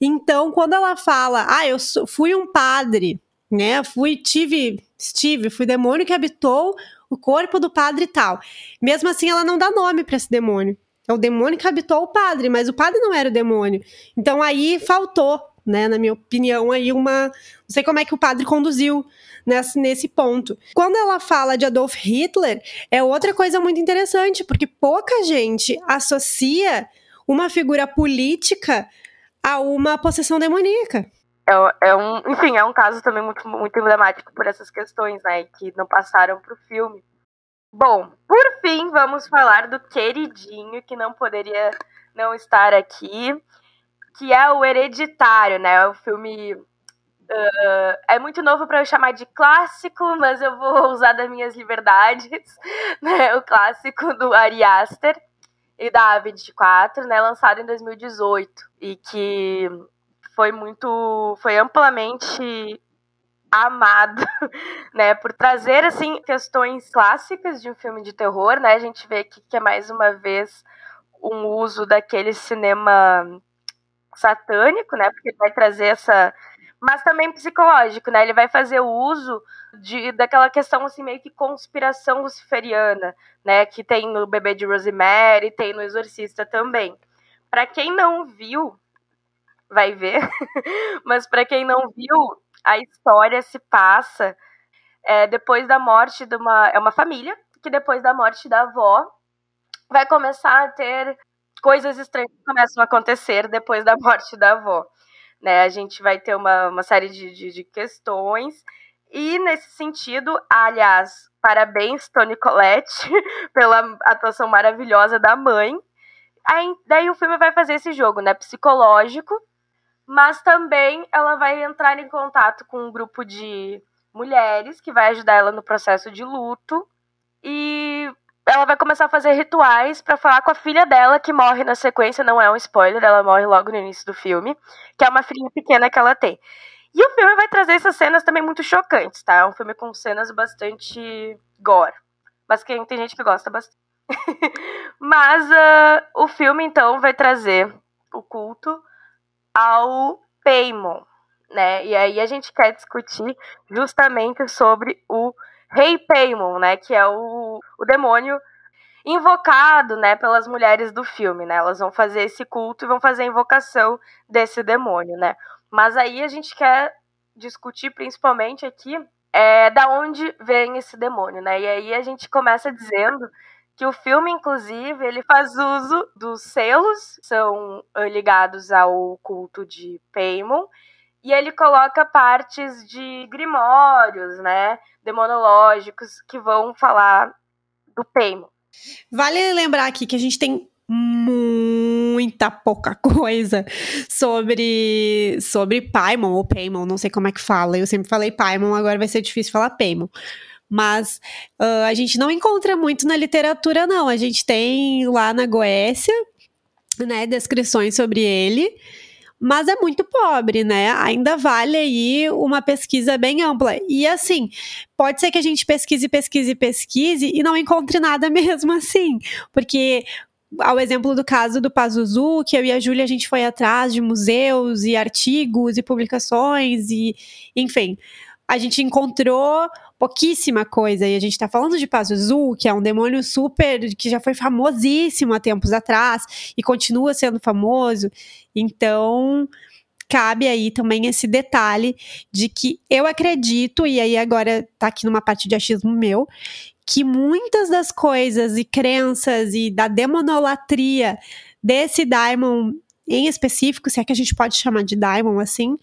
Então, quando ela fala, ah, eu fui um padre, né? Fui, tive, estive, fui demônio que habitou o corpo do padre e tal. Mesmo assim, ela não dá nome para esse demônio. É o demônio que habitou o padre, mas o padre não era o demônio. Então aí faltou, né, na minha opinião, aí uma. Não sei como é que o padre conduziu nesse, nesse ponto. Quando ela fala de Adolf Hitler, é outra coisa muito interessante, porque pouca gente associa uma figura política a uma possessão demoníaca é, é, um, enfim, é um caso também muito, muito emblemático por essas questões, né, que não passaram para o filme. Bom, por fim, vamos falar do queridinho que não poderia não estar aqui, que é o Hereditário, né? O filme uh, é muito novo para eu chamar de clássico, mas eu vou usar das minhas liberdades, né? O clássico do Ari Aster e da A24, né? Lançado em 2018 e que foi muito. foi amplamente amado, né, por trazer assim questões clássicas de um filme de terror, né? A gente vê aqui que é mais uma vez um uso daquele cinema satânico, né? Porque vai trazer essa mas também psicológico, né? Ele vai fazer o uso de, daquela questão assim meio que conspiração luciferiana, né? Que tem no Bebê de Rosemary, tem no Exorcista também. Para quem não viu, vai ver. Mas para quem não viu, a história se passa é, depois da morte de uma. É uma família que depois da morte da avó vai começar a ter coisas estranhas que começam a acontecer depois da morte da avó. Né? A gente vai ter uma, uma série de, de, de questões. E nesse sentido, aliás, parabéns, Tony Collette, pela atuação maravilhosa da mãe. Aí, daí o filme vai fazer esse jogo, né? Psicológico, mas também ela vai entrar em contato com um grupo de mulheres que vai ajudar ela no processo de luto e ela vai começar a fazer rituais para falar com a filha dela que morre na sequência, não é um spoiler, ela morre logo no início do filme, que é uma filhinha pequena que ela tem. E o filme vai trazer essas cenas também muito chocantes, tá? É um filme com cenas bastante gore. Mas tem gente que gosta bastante. Mas uh, o filme, então, vai trazer o culto ao Paimon, né? E aí a gente quer discutir justamente sobre o Rei Paimon, né? Que é o, o demônio invocado, né, pelas mulheres do filme, né? Elas vão fazer esse culto e vão fazer a invocação desse demônio, né? Mas aí a gente quer discutir principalmente aqui é da onde vem esse demônio, né? E aí a gente começa dizendo que o filme, inclusive, ele faz uso dos selos, são ligados ao culto de Paimon, e ele coloca partes de grimórios, né, demonológicos, que vão falar do Paimon. Vale lembrar aqui que a gente tem muita pouca coisa sobre sobre Paimon ou Paimon, não sei como é que fala. Eu sempre falei Paimon, agora vai ser difícil falar Paimon mas uh, a gente não encontra muito na literatura, não. A gente tem lá na Goécia, né, descrições sobre ele, mas é muito pobre, né? Ainda vale aí uma pesquisa bem ampla. E assim, pode ser que a gente pesquise, pesquise, pesquise e não encontre nada mesmo assim, porque ao exemplo do caso do Pazuzu, que eu e a Júlia a gente foi atrás de museus e artigos e publicações e, enfim, a gente encontrou pouquíssima coisa. E a gente tá falando de Pazuzu, que é um demônio super, que já foi famosíssimo há tempos atrás e continua sendo famoso. Então, cabe aí também esse detalhe de que eu acredito, e aí agora tá aqui numa parte de achismo meu, que muitas das coisas e crenças e da demonolatria desse Daimon em específico, se é que a gente pode chamar de Daimon assim,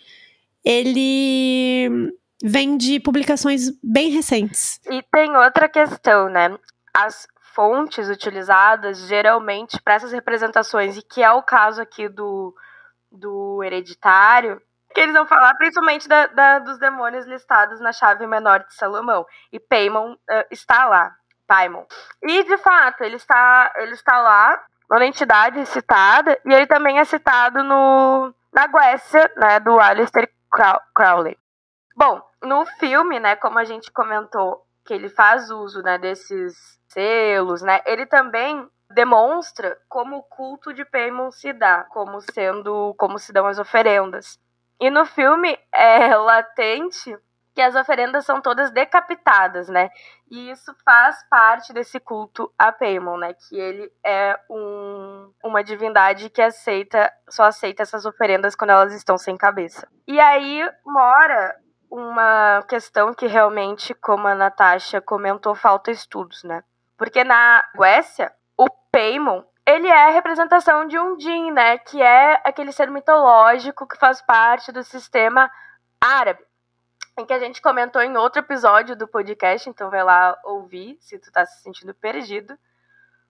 ele vem de publicações bem recentes. E tem outra questão, né? As fontes utilizadas geralmente para essas representações, e que é o caso aqui do, do hereditário, que eles vão falar principalmente da, da, dos demônios listados na chave menor de Salomão. E Paimon uh, está lá. Paimon. E, de fato, ele está, ele está lá, uma entidade citada, e ele também é citado no, na Guécia, né, do Alistair Crowley. Bom, no filme, né, como a gente comentou, que ele faz uso, né, desses selos, né, ele também demonstra como o culto de Paimon se dá, como sendo, como se dão as oferendas. E no filme é latente que as oferendas são todas decapitadas, né? E isso faz parte desse culto a Paimon, né? Que ele é um, uma divindade que aceita, só aceita essas oferendas quando elas estão sem cabeça. E aí mora uma questão que realmente, como a Natasha comentou, falta estudos, né? Porque na Guécia, o Paimon, ele é a representação de um Jin, né? Que é aquele ser mitológico que faz parte do sistema árabe. Em que a gente comentou em outro episódio do podcast, então vai lá ouvir se tu tá se sentindo perdido.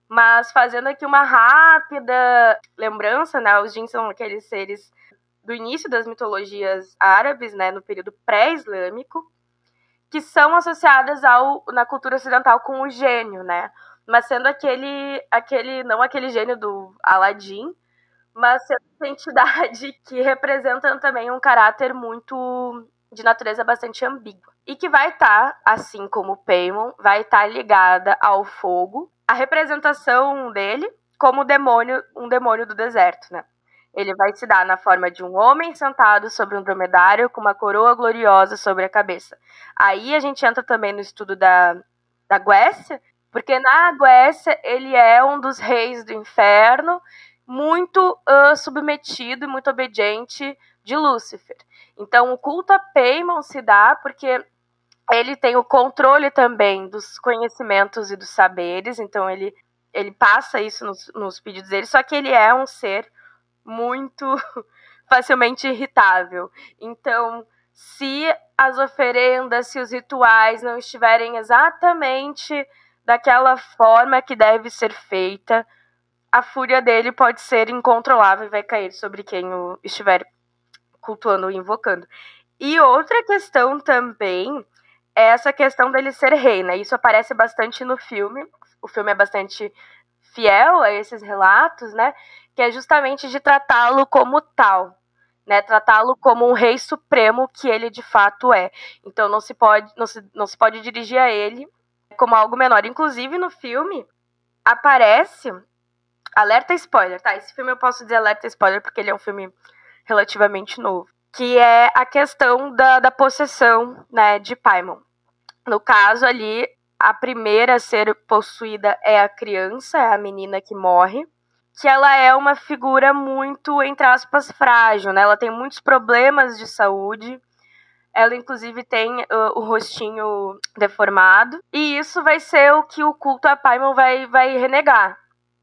Mas fazendo aqui uma rápida lembrança, né? Os Jin são aqueles seres do início das mitologias árabes, né, no período pré-islâmico, que são associadas ao, na cultura ocidental com o gênio, né? Mas sendo aquele, aquele não aquele gênio do Aladim, mas sendo uma entidade que representa também um caráter muito de natureza bastante ambígua. E que vai estar, tá, assim como Paimon, vai estar tá ligada ao fogo, a representação dele como demônio, um demônio do deserto, né? Ele vai se dar na forma de um homem sentado sobre um dromedário com uma coroa gloriosa sobre a cabeça. Aí a gente entra também no estudo da, da Guécia, porque na Guécia ele é um dos reis do inferno, muito uh, submetido e muito obediente de Lúcifer. Então o culto a Paimon se dá porque ele tem o controle também dos conhecimentos e dos saberes, então ele, ele passa isso nos, nos pedidos dele, só que ele é um ser muito facilmente irritável. Então, se as oferendas, se os rituais não estiverem exatamente daquela forma que deve ser feita, a fúria dele pode ser incontrolável e vai cair sobre quem o estiver cultuando ou invocando. E outra questão também é essa questão dele ser rei, né? Isso aparece bastante no filme. O filme é bastante fiel a esses relatos, né? que é justamente de tratá-lo como tal, né? Tratá-lo como um rei supremo que ele de fato é. Então não se pode não se, não se pode dirigir a ele como algo menor. Inclusive no filme aparece alerta spoiler, tá? Esse filme eu posso dizer alerta spoiler porque ele é um filme relativamente novo, que é a questão da, da possessão, né, de Paimon. No caso ali, a primeira a ser possuída é a criança, é a menina que morre que ela é uma figura muito, entre aspas, frágil, né? Ela tem muitos problemas de saúde. Ela, inclusive, tem uh, o rostinho deformado. E isso vai ser o que o culto a Paimon vai, vai renegar,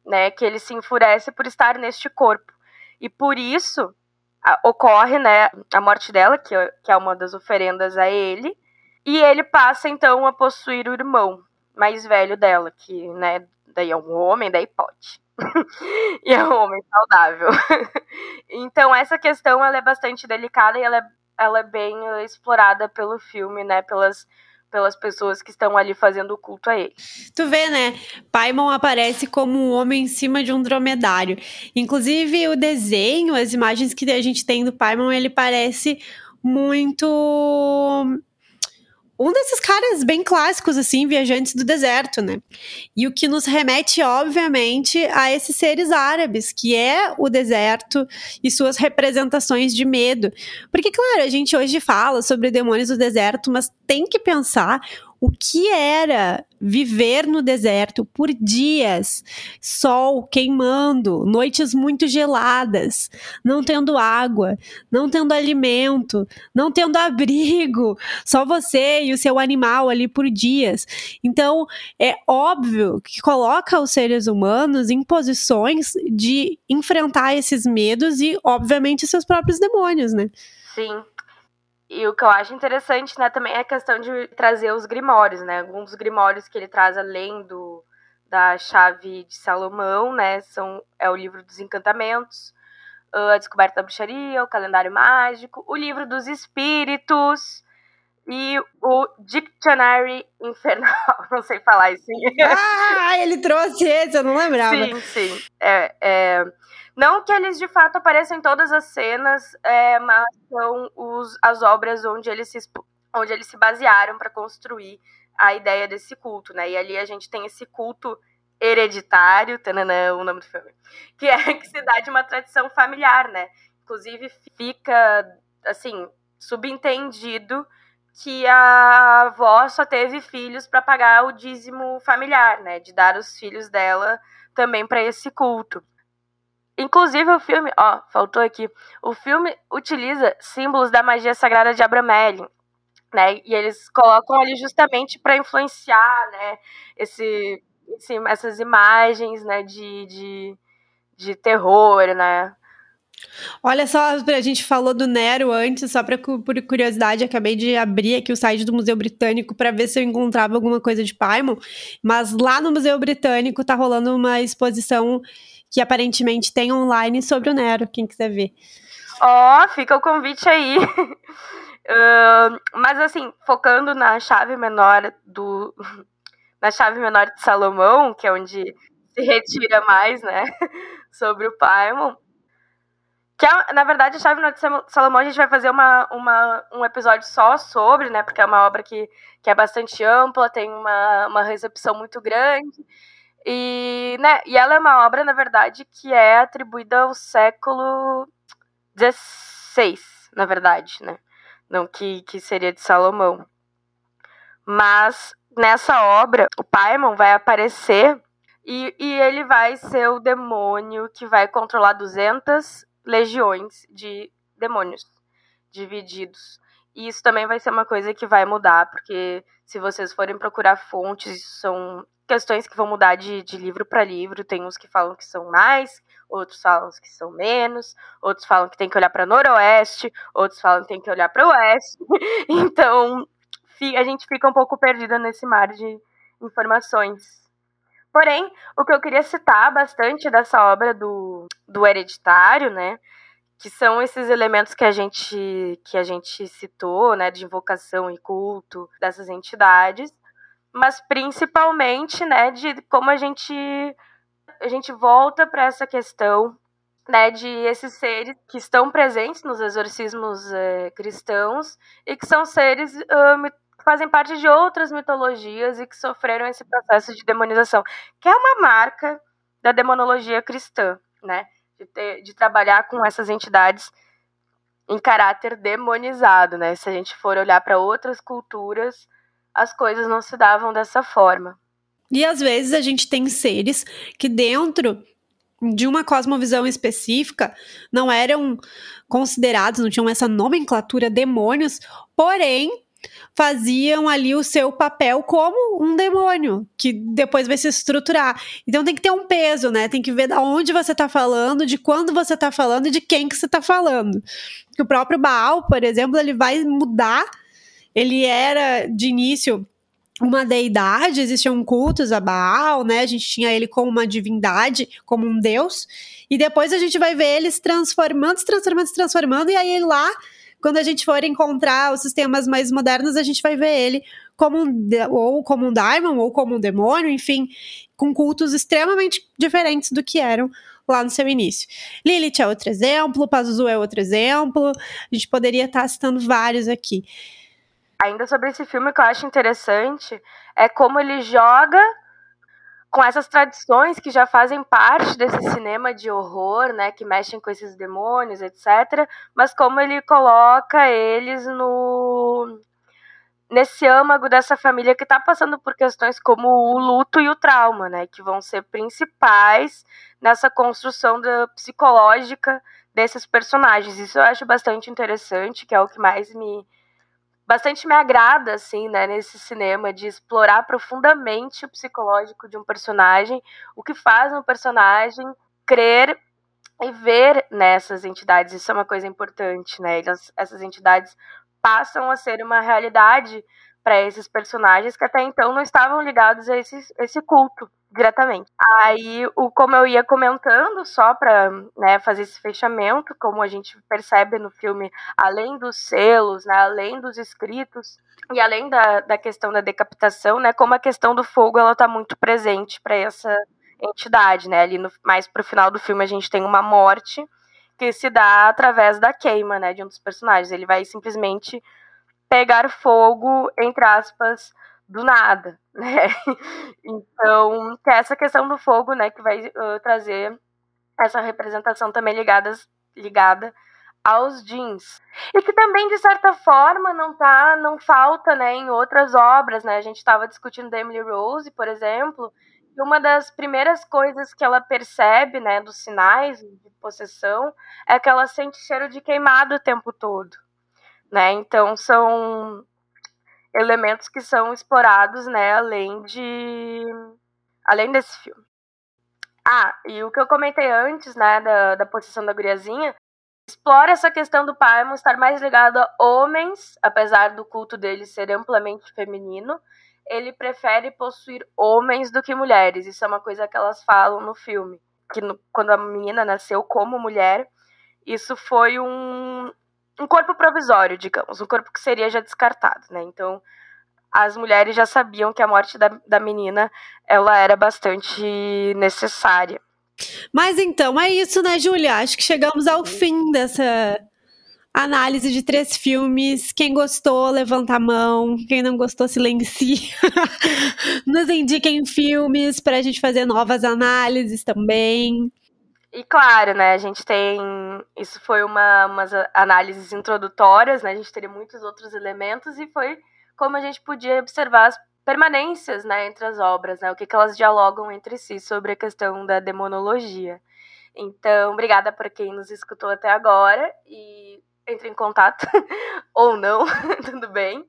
né? Que ele se enfurece por estar neste corpo. E por isso a, ocorre, né, a morte dela, que, que é uma das oferendas a ele. E ele passa, então, a possuir o irmão mais velho dela, que, né, daí é um homem, daí pode. e é um homem saudável. então essa questão ela é bastante delicada e ela é, ela é bem explorada pelo filme, né? Pelas pelas pessoas que estão ali fazendo o culto a ele. Tu vê, né? Paimon aparece como um homem em cima de um dromedário. Inclusive, o desenho, as imagens que a gente tem do Paimon, ele parece muito um desses caras bem clássicos, assim, viajantes do deserto, né? E o que nos remete, obviamente, a esses seres árabes, que é o deserto e suas representações de medo. Porque, claro, a gente hoje fala sobre demônios do deserto, mas tem que pensar o que era viver no deserto por dias, sol queimando, noites muito geladas, não tendo água, não tendo alimento, não tendo abrigo, só você e o seu animal ali por dias. Então, é óbvio que coloca os seres humanos em posições de enfrentar esses medos e, obviamente, seus próprios demônios, né? Sim, e o que eu acho interessante, né, também é a questão de trazer os grimórios, né? Alguns dos grimórios que ele traz além do da chave de Salomão, né, são é o livro dos encantamentos, a descoberta da bruxaria, o calendário mágico, o livro dos espíritos e o Dictionary Infernal, não sei falar isso. Ah, ele trouxe esse, eu não lembrava. Sim, sim. É, é, não que eles de fato apareçam em todas as cenas, é, mas são os, as obras onde eles se, onde eles se basearam para construir a ideia desse culto, né? E ali a gente tem esse culto hereditário, tananã, o nome do filme, que é que se dá de uma tradição familiar, né? Inclusive fica assim subentendido que a avó só teve filhos para pagar o dízimo familiar, né? De dar os filhos dela também para esse culto. Inclusive o filme, ó, faltou aqui. O filme utiliza símbolos da magia sagrada de Abramelin, né? E eles colocam ali justamente para influenciar, né? Esse, essas imagens, né? De, de, de terror, né? Olha só, a gente falou do Nero antes, só pra, por curiosidade, acabei de abrir aqui o site do Museu Britânico para ver se eu encontrava alguma coisa de Paimon, mas lá no Museu Britânico tá rolando uma exposição que aparentemente tem online sobre o Nero, quem quiser ver. Ó, oh, fica o convite aí. uh, mas assim, focando na chave menor do. Na chave menor de Salomão, que é onde se retira mais, né? sobre o Paimon. Que é, na verdade, a chave menor de Salomão a gente vai fazer uma, uma, um episódio só sobre, né? Porque é uma obra que, que é bastante ampla, tem uma, uma recepção muito grande. E, né, e ela é uma obra, na verdade, que é atribuída ao século XVI, na verdade, né? Não que, que seria de Salomão. Mas nessa obra, o Paimon vai aparecer e, e ele vai ser o demônio que vai controlar 200 legiões de demônios divididos. E isso também vai ser uma coisa que vai mudar, porque se vocês forem procurar fontes, são questões que vão mudar de, de livro para livro. Tem uns que falam que são mais, outros falam que são menos, outros falam que tem que olhar para noroeste, outros falam que tem que olhar para oeste. Então, a gente fica um pouco perdida nesse mar de informações. Porém, o que eu queria citar bastante dessa obra do, do Hereditário, né, que são esses elementos que a gente que a gente citou, né, de invocação e culto dessas entidades, mas principalmente, né, de como a gente a gente volta para essa questão, né, de esses seres que estão presentes nos exorcismos é, cristãos e que são seres que fazem parte de outras mitologias e que sofreram esse processo de demonização, que é uma marca da demonologia cristã, né, de, ter, de trabalhar com essas entidades em caráter demonizado, né? Se a gente for olhar para outras culturas, as coisas não se davam dessa forma. E às vezes a gente tem seres que dentro de uma cosmovisão específica não eram considerados, não tinham essa nomenclatura demônios, porém faziam ali o seu papel como um demônio, que depois vai se estruturar. Então tem que ter um peso, né? Tem que ver da onde você está falando, de quando você está falando e de quem que você está falando. O próprio Baal, por exemplo, ele vai mudar ele era de início uma deidade, existiam cultos a Baal, né? A gente tinha ele como uma divindade, como um deus, e depois a gente vai ver ele se transformando, se transformando, se transformando, e aí lá, quando a gente for encontrar os sistemas mais modernos, a gente vai ver ele como um, ou como um daimon, ou como um demônio, enfim, com cultos extremamente diferentes do que eram lá no seu início. Lilith é outro exemplo, Pazuzu é outro exemplo, a gente poderia estar citando vários aqui. Ainda sobre esse filme, que eu acho interessante é como ele joga com essas tradições que já fazem parte desse cinema de horror, né, que mexem com esses demônios, etc, mas como ele coloca eles no nesse âmago dessa família que está passando por questões como o luto e o trauma, né, que vão ser principais nessa construção da psicológica desses personagens. Isso eu acho bastante interessante, que é o que mais me bastante me agrada, assim, né, nesse cinema, de explorar profundamente o psicológico de um personagem, o que faz um personagem crer e ver nessas entidades. Isso é uma coisa importante, né? Essas entidades passam a ser uma realidade para esses personagens que até então não estavam ligados a esse, esse culto diretamente. Aí, o, como eu ia comentando, só para né, fazer esse fechamento, como a gente percebe no filme, além dos selos, né, além dos escritos, e além da, da questão da decapitação, né, como a questão do fogo ela está muito presente para essa entidade. Né, ali no, mais para o final do filme a gente tem uma morte que se dá através da queima né, de um dos personagens. Ele vai simplesmente pegar fogo, entre aspas, do nada, né? Então, que é essa questão do fogo, né, que vai uh, trazer essa representação também ligada, ligada aos jeans. E que também, de certa forma, não tá, não falta, né, em outras obras, né? A gente estava discutindo da Emily Rose, por exemplo, e uma das primeiras coisas que ela percebe, né, dos sinais de possessão, é que ela sente cheiro de queimado o tempo todo, né? Então são elementos que são explorados, né, além de além desse filme. Ah, e o que eu comentei antes, né, da, da posição da guriazinha, explora essa questão do Paimon estar mais ligado a homens, apesar do culto dele ser amplamente feminino, ele prefere possuir homens do que mulheres. Isso é uma coisa que elas falam no filme, que no, quando a menina nasceu como mulher, isso foi um, um corpo provisório, digamos, um corpo que seria já descartado, né? Então, as mulheres já sabiam que a morte da, da menina ela era bastante necessária. Mas então, é isso, né, Júlia? Acho que chegamos ao fim dessa análise de três filmes. Quem gostou, levanta a mão. Quem não gostou, silencie. Nos indiquem filmes para a gente fazer novas análises também. E claro, né, a gente tem. Isso foi uma, umas análises introdutórias, né? A gente teria muitos outros elementos e foi como a gente podia observar as permanências né, entre as obras, né? O que, que elas dialogam entre si sobre a questão da demonologia. Então, obrigada por quem nos escutou até agora e entre em contato ou não, tudo bem.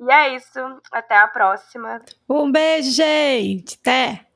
E é isso. Até a próxima. Um beijo, gente. Até.